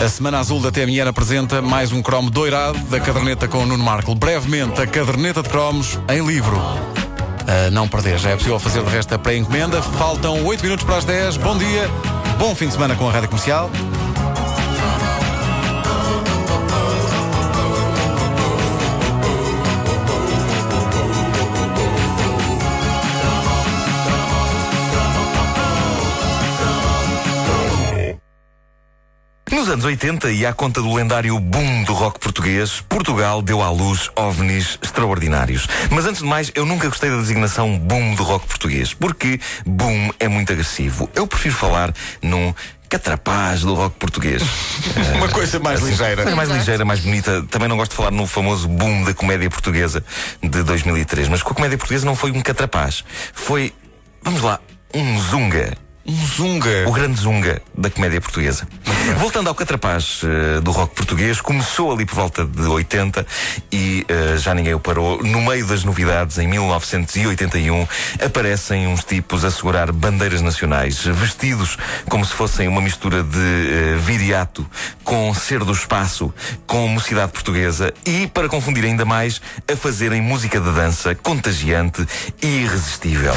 A Semana Azul da TMN apresenta mais um cromo doirado da caderneta com o Nuno Marco. Brevemente, a caderneta de cromos em livro. Uh, não perder, já é possível fazer de resto a pré-encomenda. Faltam 8 minutos para as 10. Bom dia, bom fim de semana com a Rádio Comercial. Nos anos 80, e à conta do lendário boom do rock português, Portugal deu à luz ovnis extraordinários. Mas antes de mais, eu nunca gostei da designação boom do rock português, porque boom é muito agressivo. Eu prefiro falar num catrapaz do rock português. Uma coisa mais assim, ligeira. Coisa mais ligeira, mais bonita. Também não gosto de falar no famoso boom da comédia portuguesa de 2003. Mas com a comédia portuguesa não foi um catrapaz. Foi, vamos lá, um zunga. Um zunga. O grande zunga da comédia portuguesa. Voltando ao catrapaz uh, do rock português, começou ali por volta de 80 e uh, já ninguém o parou. No meio das novidades, em 1981, aparecem uns tipos a segurar bandeiras nacionais, vestidos como se fossem uma mistura de uh, viriato com ser do espaço, com mocidade portuguesa e, para confundir ainda mais, a fazerem música de dança contagiante e irresistível.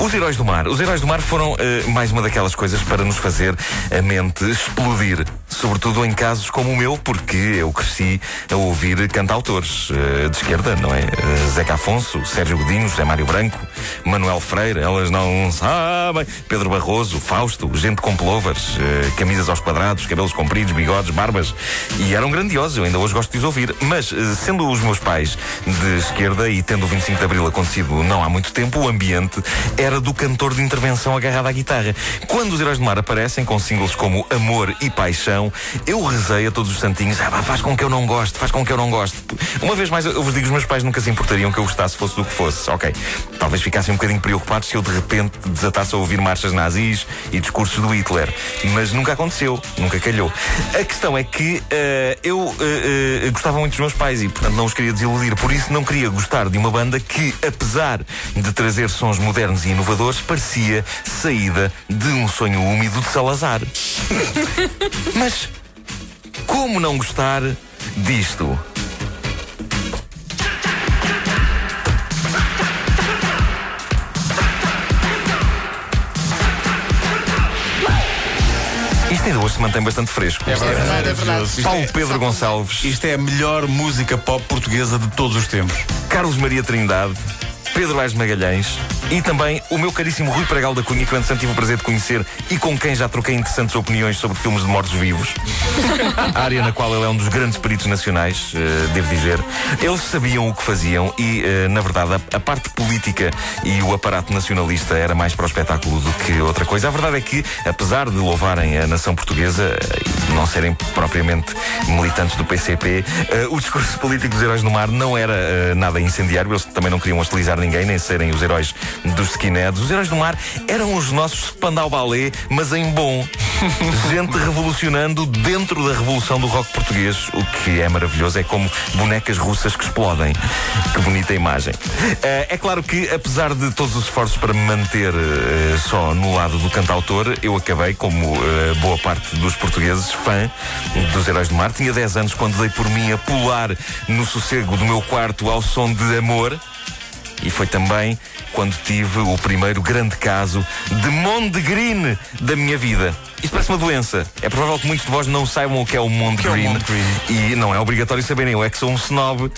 Os Heróis do Mar. Os Heróis do Mar foram uh, mais uma daquelas coisas para nos fazer a mente explodir. Sobretudo em casos como o meu, porque eu cresci a ouvir cantautores uh, de esquerda, não é? Uh, Zeca Afonso, Sérgio Godinho, José Mário Branco, Manuel Freire, elas não sabem, Pedro Barroso, Fausto, gente com plovers, camisas aos quadrados, cabelos compridos, bigodes, barbas. E eram grandiosos, eu ainda hoje gosto de os ouvir. Mas, sendo os meus pais de esquerda e tendo o 25 de Abril acontecido não há muito tempo, o ambiente era era do cantor de intervenção agarrado à guitarra. Quando os Heróis do Mar aparecem com singles como Amor e Paixão, eu rezei a todos os santinhos, ah, faz com que eu não goste, faz com que eu não goste. Uma vez mais, eu vos digo, os meus pais nunca se importariam que eu gostasse fosse do que fosse. Ok, talvez ficassem um bocadinho preocupados se eu de repente desatasse a ouvir marchas nazis e discursos do Hitler. Mas nunca aconteceu, nunca calhou. A questão é que uh, eu uh, uh, gostava muito dos meus pais e, portanto, não os queria desiludir. Por isso, não queria gostar de uma banda que, apesar de trazer sons modernos e inovadores, parecia saída de um sonho úmido de Salazar. Mas como não gostar disto? Isto ainda hoje se mantém bastante fresco. É verdade, é verdade. Paulo Pedro Gonçalves. Isto é a melhor música pop portuguesa de todos os tempos. Carlos Maria Trindade. Pedro Aires Magalhães e também o meu caríssimo Rui Pregal da Cunha, que antes tive o prazer de conhecer e com quem já troquei interessantes opiniões sobre filmes de mortos-vivos. a área na qual ele é um dos grandes peritos nacionais, uh, devo dizer. Eles sabiam o que faziam e, uh, na verdade, a, a, parte política e o aparato nacionalista era mais para o espetáculo do que outra coisa. A verdade é que, apesar de louvarem a nação portuguesa e não serem propriamente militantes do PCP, uh, o discurso político dos heróis do mar não era nada incendiário. Eles também não queriam hostilizar ninguém, nem serem os heróis dos skinheads. Os heróis do mar eram os nossos Spandau Ballet, mas em bom. Gente revolucionando dentro da revolução do rock português. O que é maravilhoso é como bonecas russas que explodem. Que bonita imagem. Uh, é claro que, apesar de todos os esforços para me manter uh, só no lado do cantautor, eu acabei, como uh, boa parte dos portugueses, fã dos Heróis do Mar. Tinha 10 anos quando dei por mim a pular no sossego do meu quarto ao som de amor. E foi também quando tive o primeiro grande caso de Mondegreen da minha vida. Isto parece uma doença. É provável que muitos de vós não saibam o que é o Mondegreen. É e não é obrigatório saberem. Eu é que sou um snob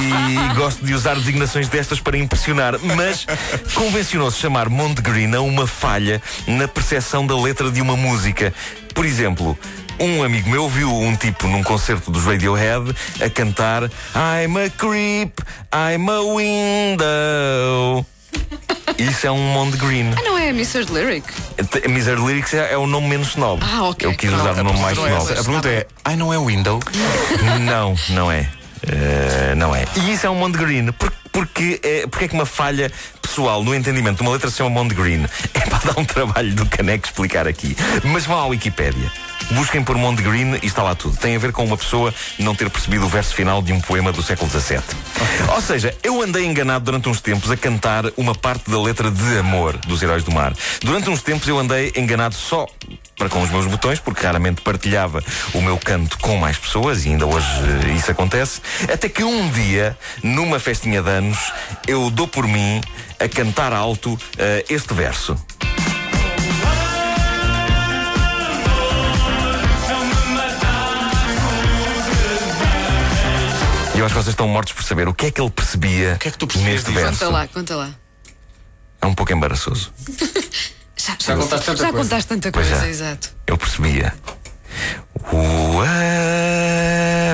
e gosto de usar designações destas para impressionar. Mas convencionou-se chamar Mondegreen a uma falha na percepção da letra de uma música. Por exemplo, um amigo meu viu um tipo num concerto dos Radiohead a cantar I'm a creep, I'm a window. Isso é um Mond Green. Ah, não é Mr. Lyric? Mr. Lyrics é, é, o nome menos snob. Ah, ok. Eu quis usar o nome mais snob. A pergunta é: Ai, não é window? não, não é. Uh, não é. E isso é um Mond Green. Por, porque, é, porque é que uma falha pessoal no entendimento de uma letra se chama Mond Green? É para dar um trabalho do caneco explicar aqui. Mas vão à Wikipédia. Busquem por Monte Green e está lá tudo. Tem a ver com uma pessoa não ter percebido o verso final de um poema do século XVII. Ou seja, eu andei enganado durante uns tempos a cantar uma parte da letra de amor dos Heróis do Mar. Durante uns tempos eu andei enganado só para com os meus botões, porque raramente partilhava o meu canto com mais pessoas, e ainda hoje uh, isso acontece. Até que um dia, numa festinha de anos, eu dou por mim a cantar alto uh, este verso. Acho que vocês estão mortos por saber o que é que ele percebia O que é que tu neste verso. Conta lá, conta lá. É um pouco embaraçoso. Já, Já contaste tanta já coisa. contaste tanta coisa, já. exato. Eu percebia. O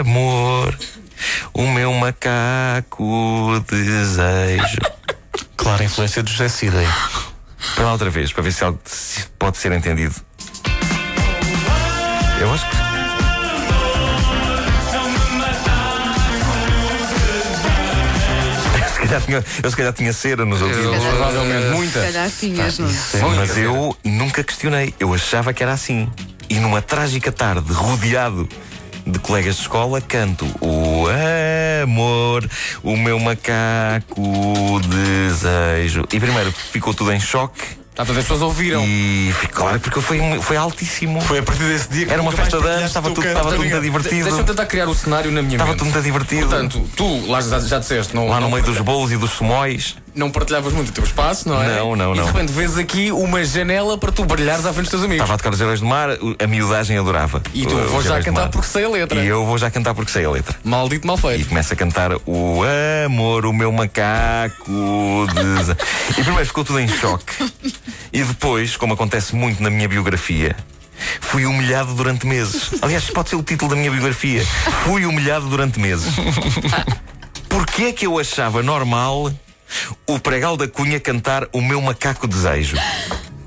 amor, o meu macaco desejo. Clara influência do José Cid aí. Para lá outra vez, para ver se algo se pode ser entendido. Eu acho que. Calhar tinha, eu se calhar tinha cera nos ouvidos. Provavelmente muita. Se calhar tinhas, não é? Mas eu nunca questionei. Eu achava que era assim. E numa trágica tarde, rodeado de colegas de escola, canto o amor, o meu macaco desejo. E primeiro ficou tudo em choque. Portanto, as pessoas ouviram. E claro, porque foi, foi altíssimo. Foi a partir desse dia que Era uma festa de anos, estava tudo, estava tudo muito De- Deixa-me divertido. tentar criar o cenário na minha Estava mente. tudo muito divertido. Portanto, tu, lá já, já disseste, não, Lá no não, meio dos bolos e dos sumóis. Não partilhavas muito o teu espaço, não é? Não, não, E não. de repente vês aqui uma janela para tu brilhares à frente dos teus amigos. Estava a tocar os Heróis do Mar, a miudagem adorava. E tu, vou já cantar porque sei a letra. E eu vou já cantar porque sei a letra. Maldito mal E feito. começa a cantar o amor, o meu macaco. dese-" E primeiro ficou tudo em choque. E depois, como acontece muito na minha biografia, fui humilhado durante meses. Aliás, pode ser o título da minha biografia. Fui humilhado durante meses. Porquê é que eu achava normal o pregal da Cunha cantar o meu macaco desejo?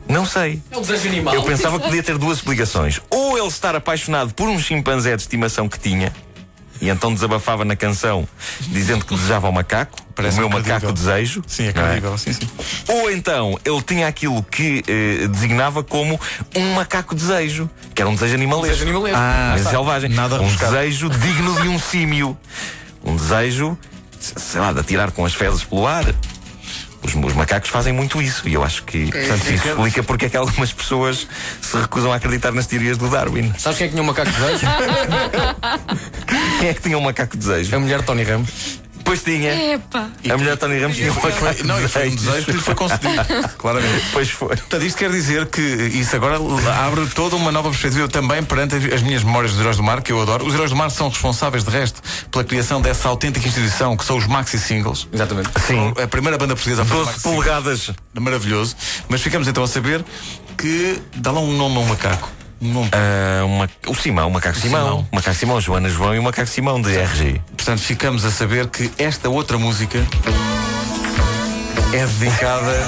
Não sei. É um desejo animal. Eu pensava que podia ter duas explicações. Ou ele estar apaixonado por um chimpanzé de estimação que tinha, e então desabafava na canção, dizendo que desejava o macaco, Parece o meu macaco desejo. Sim, é credível, sim, sim. Ou então ele tinha aquilo que eh, designava como um macaco desejo, que era um desejo animalesco. Desejo animalesco. Ah, Mas está. selvagem. Nada um rebuscado. desejo digno de um símio. Um desejo, sei lá, de atirar com as fezes pelo ar. Os, os macacos fazem muito isso e eu acho que portanto, isso explica porque é que algumas pessoas se recusam a acreditar nas teorias do Darwin. Sabes quem é que tinha um macaco de desejo? Quem é que tinha um macaco desejo? a mulher de Tony Ramos. Pois tinha. Epá. A mulher Tony Ramos tinha Foi- macaco não, e foi um desejo. que lhe foi concedido. Claramente. Pois foi. Portanto, isto quer dizer que isso agora abre toda uma nova perspectiva também perante as minhas memórias dos Heróis do Mar, que eu adoro. Os Heróis do Mar são responsáveis, de resto, pela criação dessa autêntica instituição que são os maxi singles. Exatamente. Sim. A primeira banda portuguesa a fazer 12 maxi singles. polegadas. Maravilhoso. Mas ficamos então a saber que dá lá um nome a um macaco. Um. Ah, uma- o Simão, o macaco Simão. Simão. O macaco Simão, Joana João e o macaco Simão de RG. Portanto, ficamos a saber que esta outra música é dedicada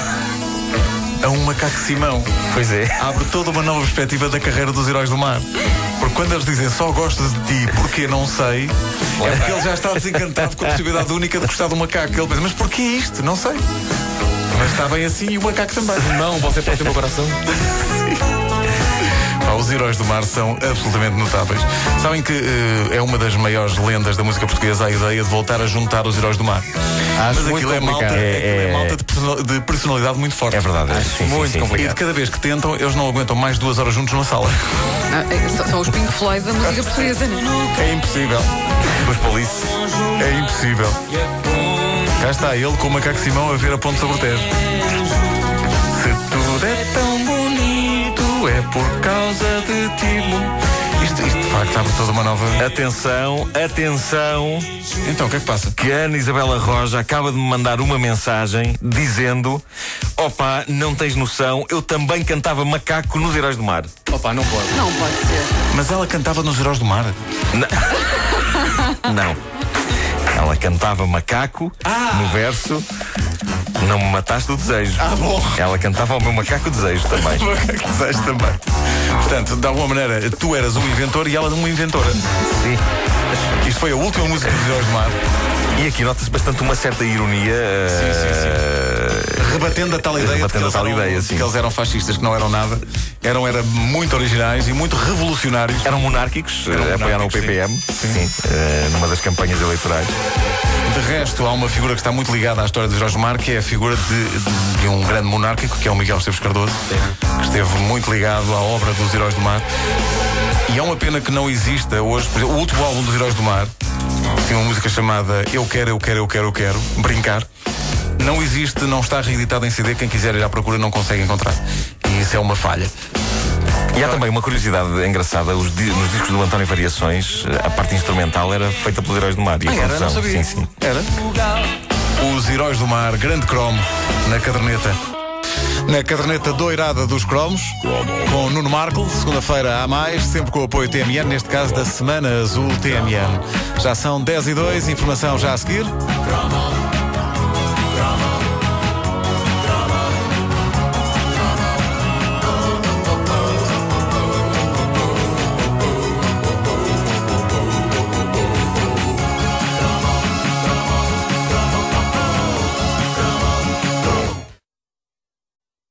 a um macaco Simão. Pois é. Abre toda uma nova perspectiva da carreira dos heróis do mar. Porque quando eles dizem só gosto de ti porque não sei, é porque ele já está desencantado com a possibilidade única de gostar do macaco. Ele pensa, mas porquê isto? Não sei. Mas está bem assim e o macaco também. Não, você pode ter meu coração. Os heróis do mar são absolutamente notáveis. Sabem que eh, é uma das maiores lendas da música portuguesa a ideia de voltar a juntar os heróis do mar. Mas muito aquilo é malta, complicado. é, aquilo é É- malta de personal- de personalidade muito forte. É verdade. é. Sim, sim, muito sim, sim. E de cada vez que tentam, eles não aguentam mais duas horas juntos numa sala. Ah, é, são- os Pink Floyd da música portuguesa, não é? É impossível. Os police. É impossível. Cá está ele com o macaco Simão a ver a ponte sobre o Tejo. Se tudo é tão por causa de ti. Isto, isto de facto abre toda uma nova. Atenção, atenção, Então, o que é que passa? que a Ana Isabela Roja acaba de me mandar uma mensagem dizendo: Opa, não tens noção, eu também cantava macaco nos Heróis do Mar. Opa, não pode. Não pode ser. Mas ela cantava nos Heróis do Mar. Não. Ela cantava macaco no verso. Não me mataste o desejo. Ah, bom. Ela cantava o meu macaco desejo também. Macaco desejo também. Portanto, de alguma maneira, tu eras um inventor e ela uma inventora. Sim. Isto foi a última música dos Heróis do Mar, E aqui nota-se bastante uma certa ironia. Sim, sim, eh, rebatendo a tal ideia, de que, Rebatendo a eles tal eram, ideia, de sim. que eles eram fascistas, que não eram nada, eram era muito originais e muito revolucionários. Eram monárquicos, eh, apoiaram o PPM, sim, eh, numa das campanhas eleitorais. De resto, há uma figura que está muito ligada à história de Jorge Mar, que é a figura de, de um grande monárquico, que é o Miguel Esteves Cardoso, que esteve muito ligado à obra dos Heróis do Mar. E é uma pena que não exista hoje, por exemplo, o último álbum dos Heróis do Mar tem uma música chamada Eu Quero, Eu Quero, Eu Quero, Eu Quero, Brincar. Não existe, não está reeditado em CD, quem quiser ir à procura não consegue encontrar. E isso é uma falha. E há também uma curiosidade engraçada: os di- nos discos do António Variações, eh, a parte instrumental era feita pelos Heróis do Mar. E a Ah, era? produção, Não sabia. Sim, sim. Era? Os Heróis do Mar, grande cromo, na caderneta na caderneta doirada dos cromos, com Nuno Marco, segunda-feira a mais, sempre com o apoio TMN, neste caso da Semana Azul TMN. Já são 10 e 2, informação já a seguir.